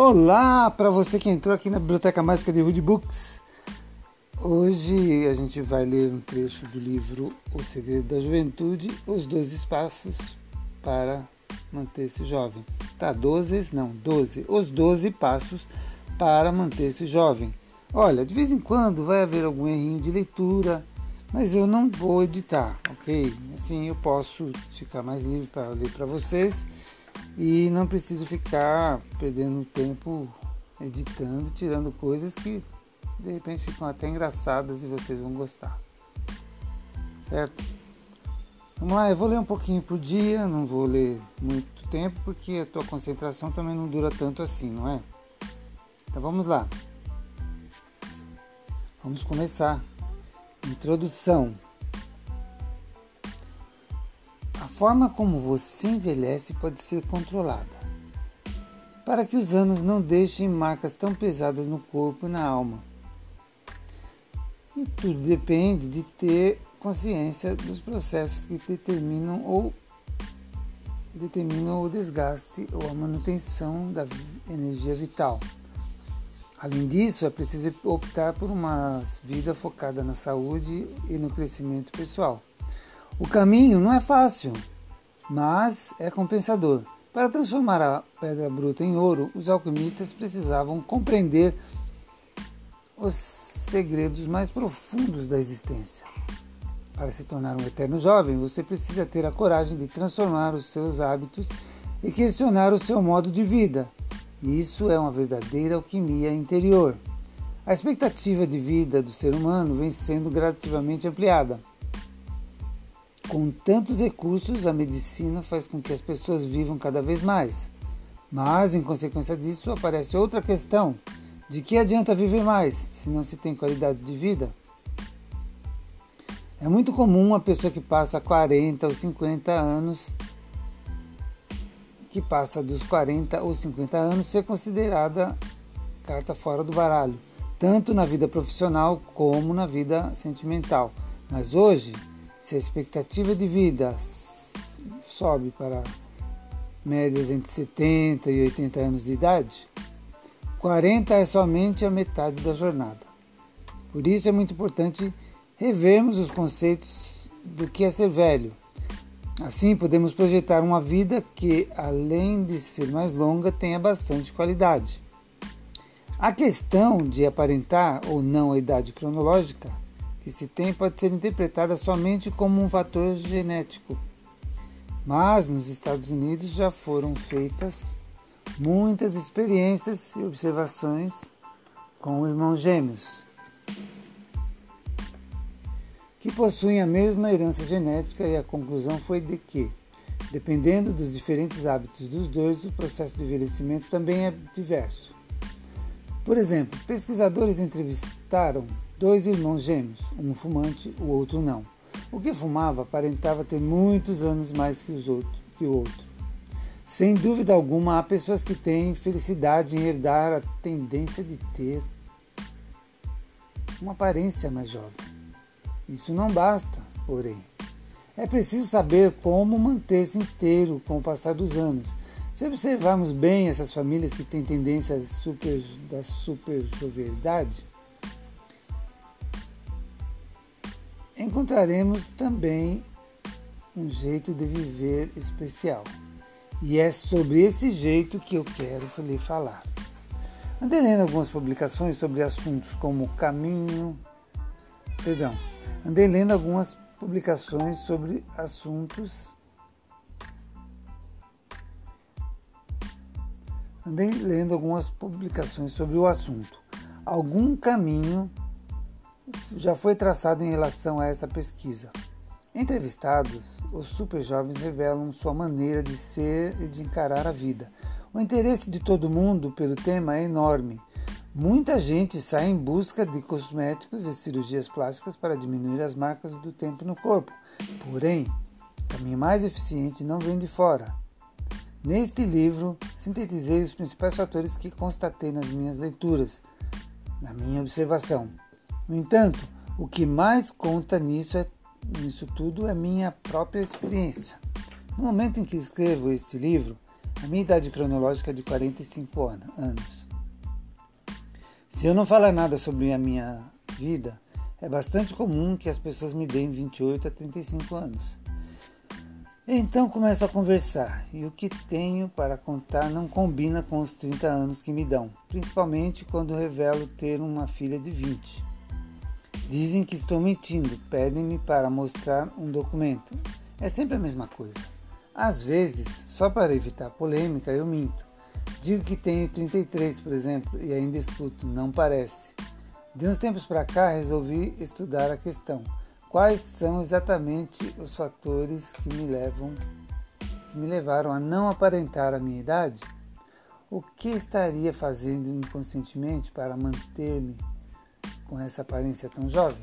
Olá para você que entrou aqui na Biblioteca Mágica de Rude Books. Hoje a gente vai ler um trecho do livro O Segredo da Juventude, os dois espaços para manter-se jovem. Tá, 12, não, 12. Os 12 passos para manter-se jovem. Olha, de vez em quando vai haver algum errinho de leitura, mas eu não vou editar, ok? Assim eu posso ficar mais livre para ler para vocês e não preciso ficar perdendo tempo editando, tirando coisas que de repente ficam até engraçadas e vocês vão gostar. Certo? Vamos lá, eu vou ler um pouquinho por dia, não vou ler muito tempo porque a tua concentração também não dura tanto assim, não é? Então vamos lá. Vamos começar. Introdução. A forma como você envelhece pode ser controlada, para que os anos não deixem marcas tão pesadas no corpo e na alma. E tudo depende de ter consciência dos processos que determinam ou determinam o desgaste ou a manutenção da energia vital. Além disso, é preciso optar por uma vida focada na saúde e no crescimento pessoal. O caminho não é fácil, mas é compensador. Para transformar a pedra bruta em ouro, os alquimistas precisavam compreender os segredos mais profundos da existência. Para se tornar um eterno jovem, você precisa ter a coragem de transformar os seus hábitos e questionar o seu modo de vida. Isso é uma verdadeira alquimia interior. A expectativa de vida do ser humano vem sendo gradativamente ampliada. Com tantos recursos, a medicina faz com que as pessoas vivam cada vez mais. Mas, em consequência disso, aparece outra questão: de que adianta viver mais se não se tem qualidade de vida? É muito comum uma pessoa que passa 40 ou 50 anos, que passa dos 40 ou 50 anos, ser considerada carta fora do baralho, tanto na vida profissional como na vida sentimental. Mas hoje, se a expectativa de vida sobe para médias entre 70 e 80 anos de idade, 40 é somente a metade da jornada. Por isso é muito importante revermos os conceitos do que é ser velho. Assim podemos projetar uma vida que, além de ser mais longa, tenha bastante qualidade. A questão de aparentar ou não a idade cronológica que se tem pode ser interpretada somente como um fator genético. Mas nos Estados Unidos já foram feitas muitas experiências e observações com irmãos gêmeos que possuem a mesma herança genética e a conclusão foi de que, dependendo dos diferentes hábitos dos dois, o processo de envelhecimento também é diverso. Por exemplo, pesquisadores entrevistaram dois irmãos gêmeos, um fumante, o outro não. O que fumava aparentava ter muitos anos mais que, os outros, que o outro. Sem dúvida alguma, há pessoas que têm felicidade em herdar a tendência de ter uma aparência mais jovem. Isso não basta, porém. É preciso saber como manter-se inteiro com o passar dos anos. Se observarmos bem essas famílias que têm tendência super, da super jovialidade, encontraremos também um jeito de viver especial. E é sobre esse jeito que eu quero lhe falar. Andei lendo algumas publicações sobre assuntos como caminho. Perdão. Andei lendo algumas publicações sobre assuntos. Andei lendo algumas publicações sobre o assunto. Algum caminho já foi traçado em relação a essa pesquisa. Entrevistados, os super jovens revelam sua maneira de ser e de encarar a vida. O interesse de todo mundo pelo tema é enorme. Muita gente sai em busca de cosméticos e cirurgias plásticas para diminuir as marcas do tempo no corpo. Porém, o caminho mais eficiente não vem de fora. Neste livro, sintetizei os principais fatores que constatei nas minhas leituras, na minha observação. No entanto, o que mais conta nisso, é, nisso tudo é minha própria experiência. No momento em que escrevo este livro, A minha idade cronológica é de 45 anos. Se eu não falar nada sobre a minha vida, é bastante comum que as pessoas me deem 28 a 35 anos. Então começo a conversar e o que tenho para contar não combina com os 30 anos que me dão, principalmente quando revelo ter uma filha de 20. Dizem que estou mentindo, pedem-me para mostrar um documento. É sempre a mesma coisa. Às vezes, só para evitar polêmica, eu minto. Digo que tenho 33, por exemplo, e ainda escuto, não parece. De uns tempos para cá, resolvi estudar a questão. Quais são exatamente os fatores que me levam que me levaram a não aparentar a minha idade? O que estaria fazendo inconscientemente para manter-me com essa aparência tão jovem?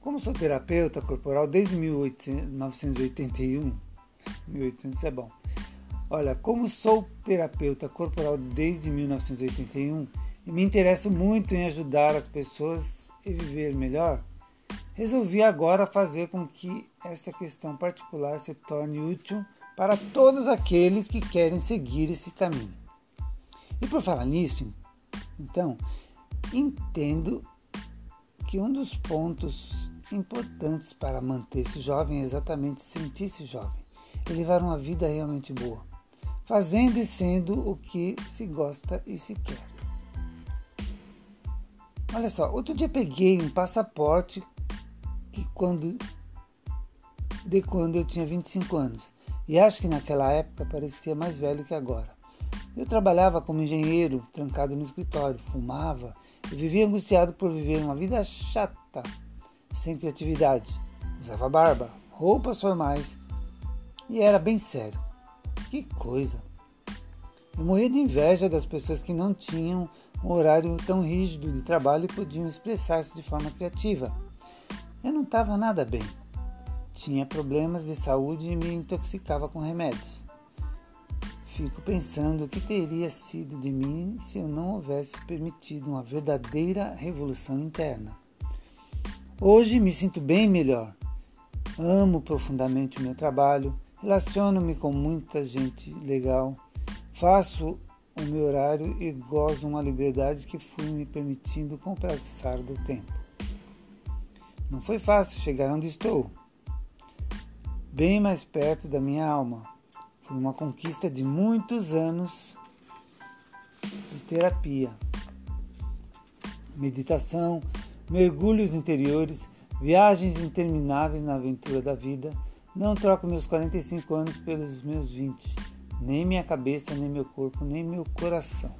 Como sou terapeuta corporal desde 1981, 1800 é bom. Olha, como sou terapeuta corporal desde 1981 e me interesso muito em ajudar as pessoas a viver melhor, resolvi agora fazer com que esta questão particular se torne útil para todos aqueles que querem seguir esse caminho. E por falar nisso, então, entendo que um dos pontos importantes para manter-se jovem é exatamente sentir-se jovem e levar uma vida realmente boa, fazendo e sendo o que se gosta e se quer. Olha só, outro dia peguei um passaporte que quando de quando eu tinha 25 anos. E acho que naquela época parecia mais velho que agora. Eu trabalhava como engenheiro, trancado no escritório, fumava e vivia angustiado por viver uma vida chata, sem criatividade. Usava barba, roupas formais e era bem sério. Que coisa! Eu morria de inveja das pessoas que não tinham um horário tão rígido de trabalho e podiam expressar-se de forma criativa. Eu não estava nada bem. Tinha problemas de saúde e me intoxicava com remédios. Fico pensando o que teria sido de mim se eu não houvesse permitido uma verdadeira revolução interna. Hoje me sinto bem melhor. Amo profundamente o meu trabalho, relaciono-me com muita gente legal, faço o meu horário e gozo uma liberdade que fui me permitindo com o passar do tempo. Não foi fácil chegar onde estou, bem mais perto da minha alma. Foi uma conquista de muitos anos de terapia, meditação, mergulhos interiores, viagens intermináveis na aventura da vida. Não troco meus 45 anos pelos meus 20, nem minha cabeça, nem meu corpo, nem meu coração.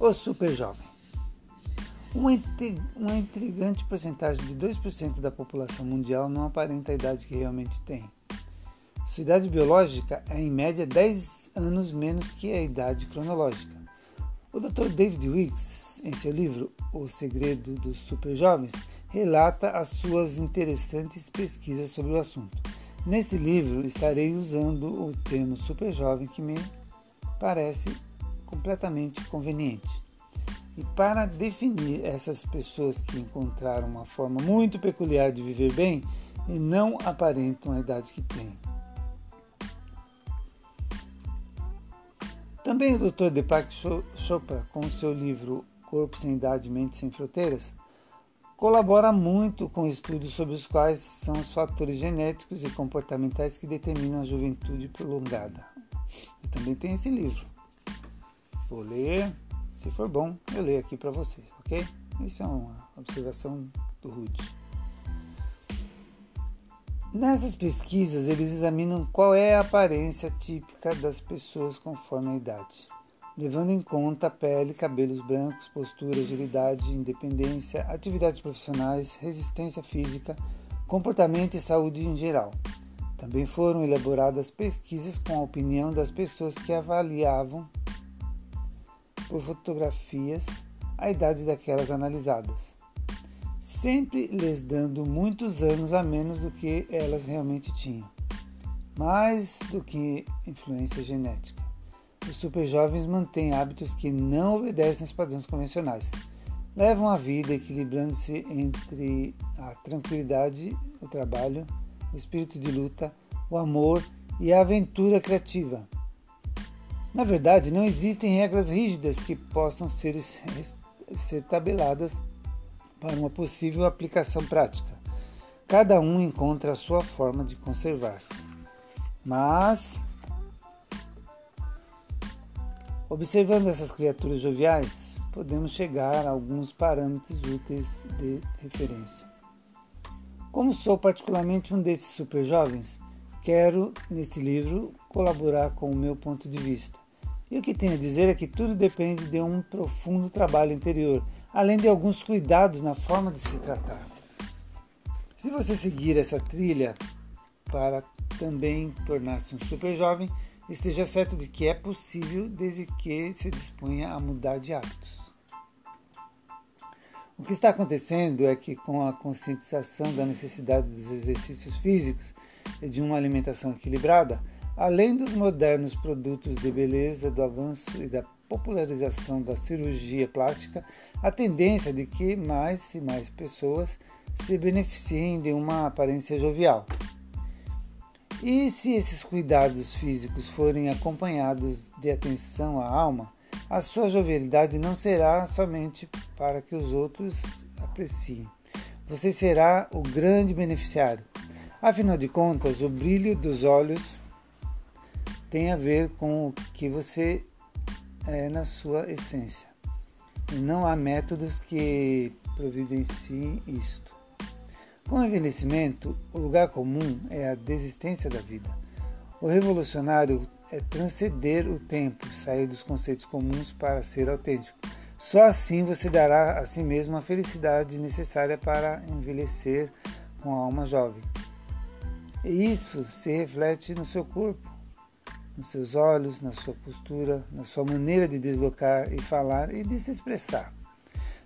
O super jovem. Uma, intrigante porcentagem de 2% da população mundial não aparenta a idade que realmente tem. Sua idade biológica é em média 10 anos menos que a idade cronológica. O Dr. David Wicks, em seu livro O Segredo dos Superjovens, relata as suas interessantes pesquisas sobre o assunto. Nesse livro estarei usando o termo superjovem que me parece completamente conveniente. E para definir essas pessoas que encontraram uma forma muito peculiar de viver bem e não aparentam a idade que têm. Também o Dr. Deepak Chopra, com seu livro Corpo sem Idade, Mente sem Fronteiras, colabora muito com estudos sobre os quais são os fatores genéticos e comportamentais que determinam a juventude prolongada. E também tem esse livro. Vou ler se for bom, eu leio aqui para vocês, ok? Isso é uma observação do Rude. Nessas pesquisas, eles examinam qual é a aparência típica das pessoas conforme a idade, levando em conta pele, cabelos brancos, postura, agilidade, independência, atividades profissionais, resistência física, comportamento e saúde em geral. Também foram elaboradas pesquisas com a opinião das pessoas que avaliavam por fotografias a idade daquelas analisadas, sempre lhes dando muitos anos a menos do que elas realmente tinham, mais do que influência genética. Os superjovens mantêm hábitos que não obedecem aos padrões convencionais. Levam a vida equilibrando-se entre a tranquilidade, o trabalho, o espírito de luta, o amor e a aventura criativa. Na verdade, não existem regras rígidas que possam ser, ser tabeladas para uma possível aplicação prática. Cada um encontra a sua forma de conservar-se. Mas, observando essas criaturas joviais, podemos chegar a alguns parâmetros úteis de referência. Como sou particularmente um desses super jovens, quero, nesse livro, colaborar com o meu ponto de vista. E o que tenho a dizer é que tudo depende de um profundo trabalho interior, além de alguns cuidados na forma de se tratar. Se você seguir essa trilha para também tornar-se um super jovem, esteja certo de que é possível desde que se disponha a mudar de hábitos. O que está acontecendo é que, com a conscientização da necessidade dos exercícios físicos e de uma alimentação equilibrada, Além dos modernos produtos de beleza, do avanço e da popularização da cirurgia plástica, a tendência de que mais e mais pessoas se beneficiem de uma aparência jovial. E se esses cuidados físicos forem acompanhados de atenção à alma, a sua jovialidade não será somente para que os outros apreciem. Você será o grande beneficiário. Afinal de contas, o brilho dos olhos tem a ver com o que você é na sua essência. Não há métodos que providenciem isto. Com o envelhecimento, o lugar comum é a desistência da vida. O revolucionário é transcender o tempo, sair dos conceitos comuns para ser autêntico. Só assim você dará a si mesmo a felicidade necessária para envelhecer com a alma jovem. E isso se reflete no seu corpo nos seus olhos, na sua postura, na sua maneira de deslocar e falar e de se expressar.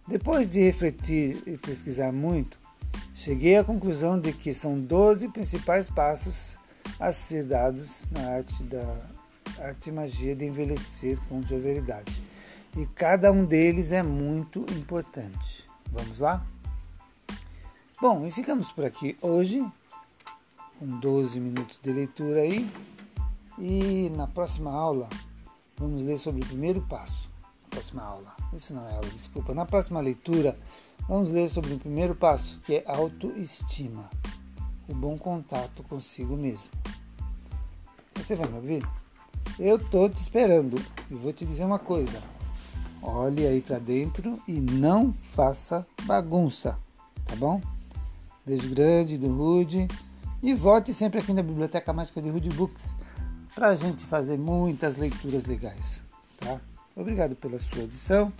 Depois de refletir e pesquisar muito, cheguei à conclusão de que são 12 principais passos a ser dados na arte da arte e magia de envelhecer com jovialidade. E cada um deles é muito importante. Vamos lá? Bom, e ficamos por aqui hoje, com 12 minutos de leitura aí. E na próxima aula vamos ler sobre o primeiro passo. próxima aula, isso não é aula, desculpa. Na próxima leitura vamos ler sobre o primeiro passo, que é autoestima, o bom contato consigo mesmo. Você vai me ouvir? Eu tô te esperando e vou te dizer uma coisa. Olhe aí para dentro e não faça bagunça, tá bom? Beijo grande do Rude e volte sempre aqui na Biblioteca Mágica de Rude Books para a gente fazer muitas leituras legais. Tá? Obrigado pela sua audição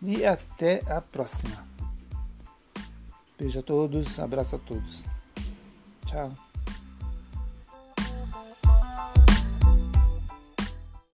e até a próxima. Beijo a todos, abraço a todos. Tchau.